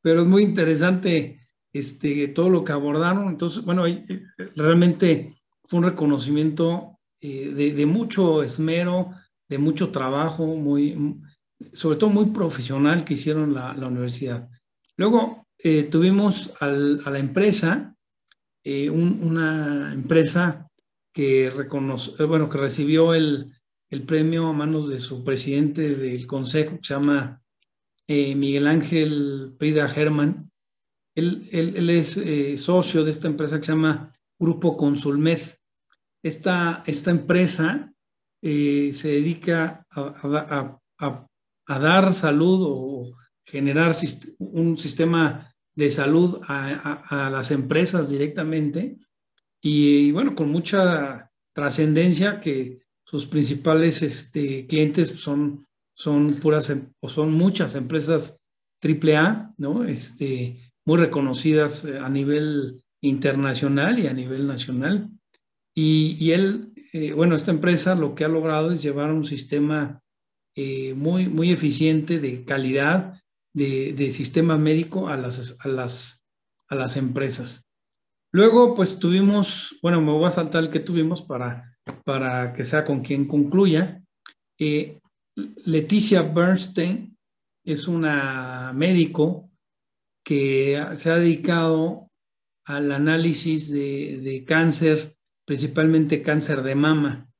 pero es muy interesante este, todo lo que abordaron. Entonces, bueno, eh, realmente fue un reconocimiento eh, de, mucho esmero, de mucho trabajo, muy, sobre todo muy profesional que hicieron la, universidad. Luego eh, tuvimos a la empresa, una empresa que, reconoce, bueno, que recibió el, el, premio a manos de su presidente del consejo, que se llama Miguel Ángel Prida Germán, él, es eh, socio de esta empresa que se llama Grupo Consulmed. Esta, esta empresa eh, se dedica a, dar salud o generar un sistema de salud a, las empresas directamente y, bueno, con mucha trascendencia que sus principales este, clientes son, son puras em, o son muchas empresas AAA, ¿no? Este, muy reconocidas eh, a nivel internacional y a nivel nacional. Y, él, eh, bueno, esta empresa lo que ha logrado es llevar un sistema eh, muy, muy eficiente de calidad de, sistema médico a las, a, las, a las empresas. Luego, pues tuvimos, bueno, me voy a saltar el que tuvimos para, para que sea con quien concluya. Leticia Bernstein es una médico que se ha dedicado al análisis de, cáncer, principalmente cáncer de mama.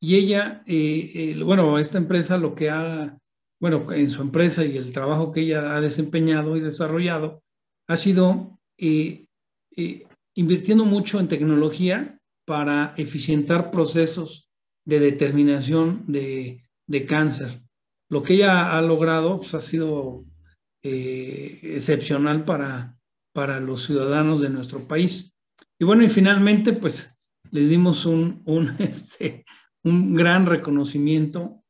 Y ella, eh, bueno, esta empresa lo que ha, bueno, en su empresa y el trabajo que ella ha desempeñado y desarrollado, ha sido eh, eh, invirtiendo mucho en tecnología para eficientar procesos de determinación de, cáncer. Lo que ella ha logrado pues, ha sido eh, excepcional para, para los ciudadanos de nuestro país. Y bueno, y finalmente, pues les dimos un, un, este, un gran reconocimiento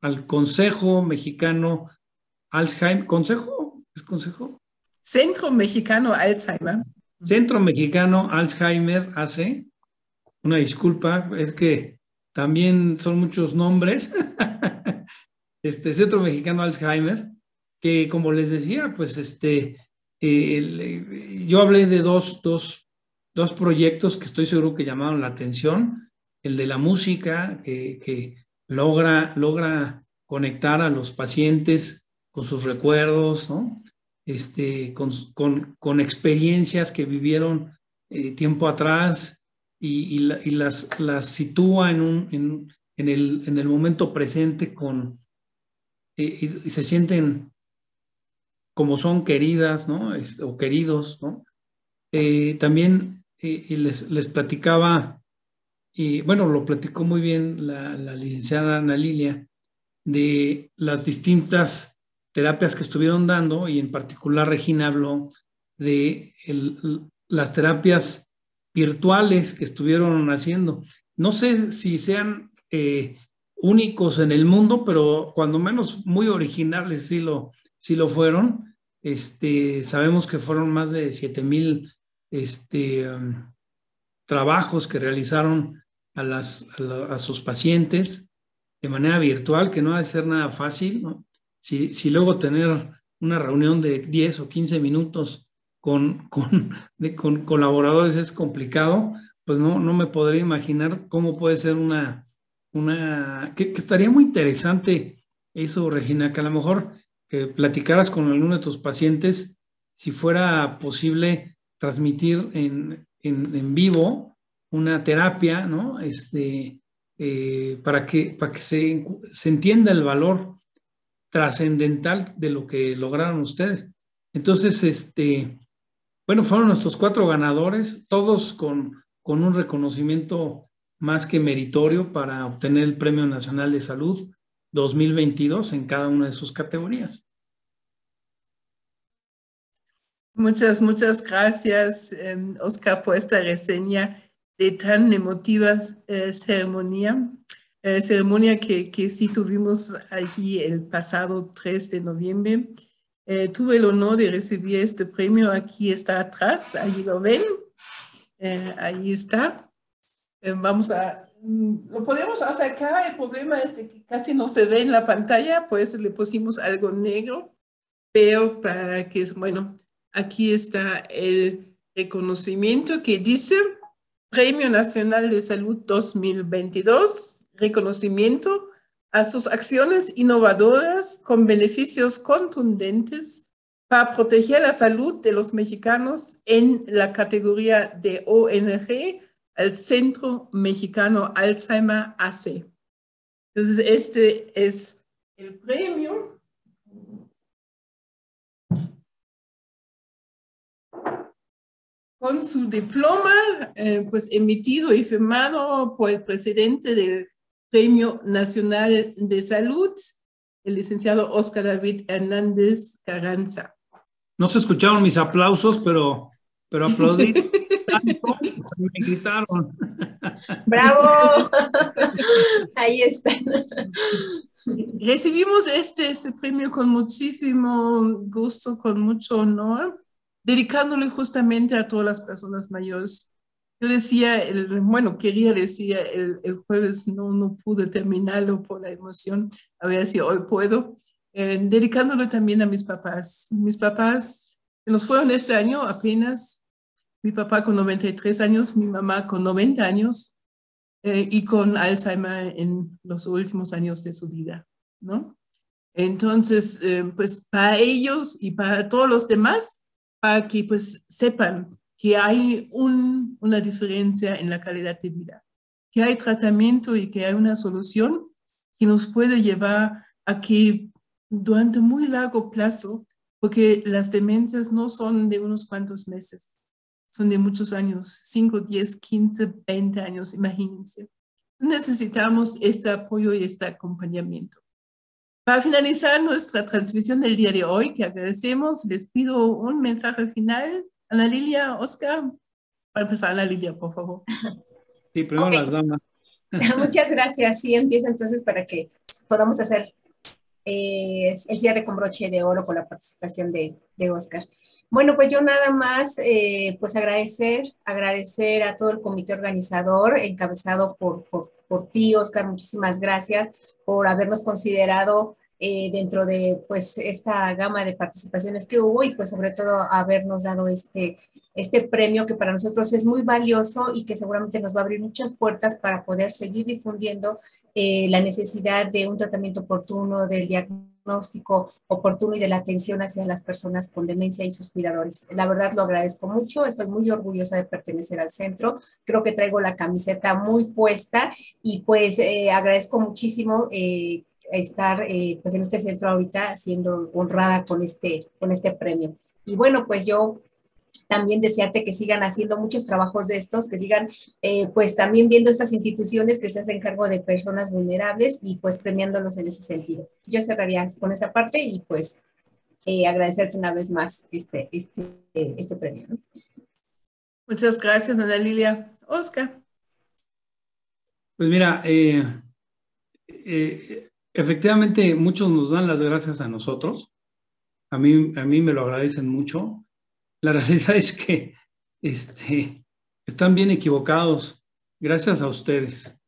al Consejo Mexicano Alzheimer, ¿consejo? ¿Es consejo? Centro Mexicano Alzheimer. Centro Mexicano Alzheimer hace, una disculpa, es que también son muchos nombres, este Centro Mexicano Alzheimer, que como les decía, pues este, yo hablé de dos, dos, dos proyectos que estoy seguro que llamaron la atención, el de la música, que, que logra, logra conectar a los pacientes con sus recuerdos, ¿no? Este, con, con, con experiencias que vivieron eh, tiempo atrás y, y, las, las sitúa en, un, en, en, el, en el momento presente con, eh, y, se sienten como son queridas, ¿no? Este, o queridos, ¿no? Eh, también les, les platicaba, y bueno, lo platicó muy bien la, licenciada Ana Lilia, de las distintas terapias que estuvieron dando y en particular Regina habló de las terapias virtuales que estuvieron haciendo. No sé si sean eh, únicos en el mundo, pero cuando menos muy originales sí lo, sí lo fueron. Este, sabemos que fueron más de 7 mil este, um, trabajos que realizaron a, sus pacientes de manera virtual, que no ha de ser nada fácil, ¿no? Si, luego tener una reunión de 10 o 15 minutos con, colaboradores es complicado, pues no, me podría imaginar cómo puede ser una, que, estaría muy interesante eso, Regina, que a lo mejor platicaras con alguno de tus pacientes si fuera posible transmitir en, en, vivo una terapia, ¿no? Este, eh, para que, para que se, se entienda el valor trascendental de lo que lograron ustedes. Entonces, este, bueno, fueron nuestros cuatro ganadores, todos con, con un reconocimiento más que meritorio para obtener el Premio Nacional de Salud 2022 en cada una de sus categorías. Muchas, muchas gracias, eh, Oscar, por esta reseña de tan emotivas eh, ceremonia, eh, ceremonia que, que, sí tuvimos allí el pasado 3 de noviembre. Eh, tuve el honor de recibir este premio, aquí está atrás, allí lo ven, eh, ahí está. Eh, vamos a, mm, lo podemos acercar, el problema es que casi no se ve en la pantalla, pues le pusimos algo negro, pero para que, bueno, aquí está el reconocimiento que dice Premio Nacional de Salud 2022, reconocimiento a sus acciones innovadoras con beneficios contundentes para proteger la salud de los mexicanos en la categoría de ONG al Centro Mexicano Alzheimer AC. Entonces, este es el premio con su diploma, eh, pues emitido y firmado por el presidente del Premio Nacional de Salud, el licenciado Oscar David Hernández Carranza. No se escucharon mis aplausos, pero, pero aplaudí. me gritaron. ¡Bravo! Ahí está. Recibimos este, este premio con muchísimo gusto, con mucho honor dedicándole justamente a todas las personas mayores. Yo decía, el, bueno, quería decir, el, el, jueves no, no pude terminarlo por la emoción, a ver si hoy puedo, eh, dedicándolo también a mis papás. Mis papás nos fueron este año apenas, mi papá con 93 años, mi mamá con 90 años eh, y con Alzheimer en los últimos años de su vida, ¿no? Entonces, eh, pues para ellos y para todos los demás, para que pues sepan que hay un, una diferencia en la calidad de vida, que hay tratamiento y que hay una solución que nos puede llevar a que durante muy largo plazo, porque las demencias no son de unos cuantos meses, son de muchos años, 5, 10, 15, 20 años, imagínense. Necesitamos este apoyo y este acompañamiento. Para finalizar nuestra transmisión del día de hoy, que agradecemos, les pido un mensaje final. Ana Lilia, Oscar, para empezar, Ana Lilia, por favor. Sí, primero okay. las damas. Muchas gracias. Sí, empiezo entonces para que podamos hacer eh, el cierre con broche de oro con la participación de, de Oscar. Bueno, pues yo nada más, eh, pues agradecer, agradecer a todo el comité organizador encabezado por, por, por ti, Oscar, muchísimas gracias por habernos considerado eh, dentro de pues esta gama de participaciones que hubo y pues sobre todo habernos dado este, este premio que para nosotros es muy valioso y que seguramente nos va a abrir muchas puertas para poder seguir difundiendo eh, la necesidad de un tratamiento oportuno, del diagnóstico oportuno y de la atención hacia las personas con demencia y sus cuidadores. La verdad lo agradezco mucho, estoy muy orgullosa de pertenecer al centro, creo que traigo la camiseta muy puesta y pues eh, agradezco muchísimo estar eh, pues en este centro ahorita siendo honrada con este, con este premio. Y bueno, pues yo también desearte que sigan haciendo muchos trabajos de estos, que sigan eh, pues también viendo estas instituciones que se hacen cargo de personas vulnerables y pues premiándolos en ese sentido. Yo cerraría con esa parte y pues eh, agradecerte una vez más este, este, este premio. Muchas gracias, Ana Lilia. Oscar. Pues mira, eh, Efectivamente, muchos nos dan las gracias a nosotros. A mí, a mí me lo agradecen mucho. La realidad es que este, están bien equivocados. Gracias a ustedes.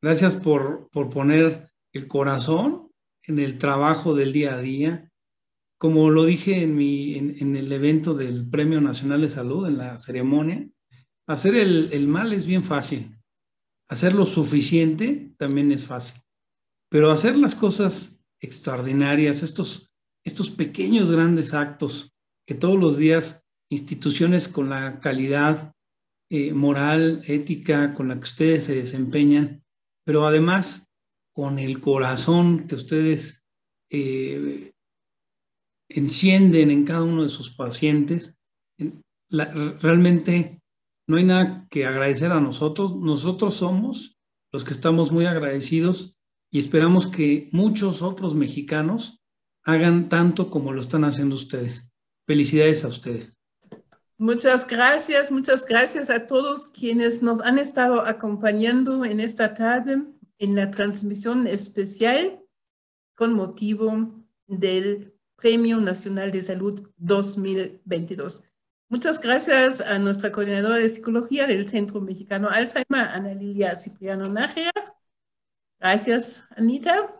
Gracias por, por poner el corazón en el trabajo del día a día. Como lo dije en, mi, en, el evento del Premio Nacional de Salud, en la ceremonia, hacer el, el mal es bien fácil. Hacer lo suficiente también es fácil. Pero hacer las cosas extraordinarias, estos, estos pequeños grandes actos que todos los días instituciones con la calidad eh, moral, ética con la que ustedes se desempeñan, pero además con el corazón que ustedes eh, encienden en cada uno de sus pacientes, realmente no hay nada que agradecer a nosotros. Nosotros somos los que estamos muy agradecidos y esperamos que muchos otros mexicanos hagan tanto como lo están haciendo ustedes. Felicidades a ustedes. Muchas gracias, muchas gracias a todos quienes nos han estado acompañando en esta tarde en la transmisión especial con motivo del Premio Nacional de Salud 2022. Muchas gracias a nuestra coordinadora de psicología del Centro Mexicano Alzheimer, Ana Lilia Cipriano Nájera, Gracias, Anita.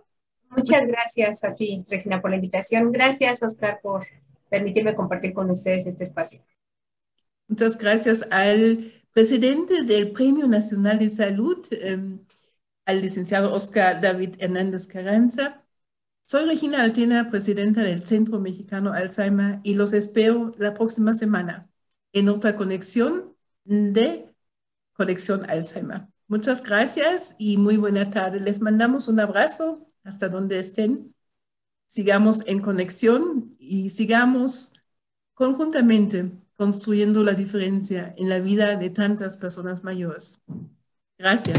Muchas gracias a ti, Regina, por la invitación. Gracias, Oscar, por permitirme compartir con ustedes este espacio. Muchas gracias al presidente del Premio Nacional de Salud, em, al licenciado Oscar David Hernández Carranza. Soy Regina Altena, presidenta del Centro Mexicano Alzheimer, y los espero la próxima semana en otra conexión de Conexión Alzheimer. Muchas gracias y muy buena tarde. Les mandamos un abrazo hasta donde estén. Sigamos en conexión y sigamos conjuntamente construyendo la diferencia en la vida de tantas personas mayores. Gracias.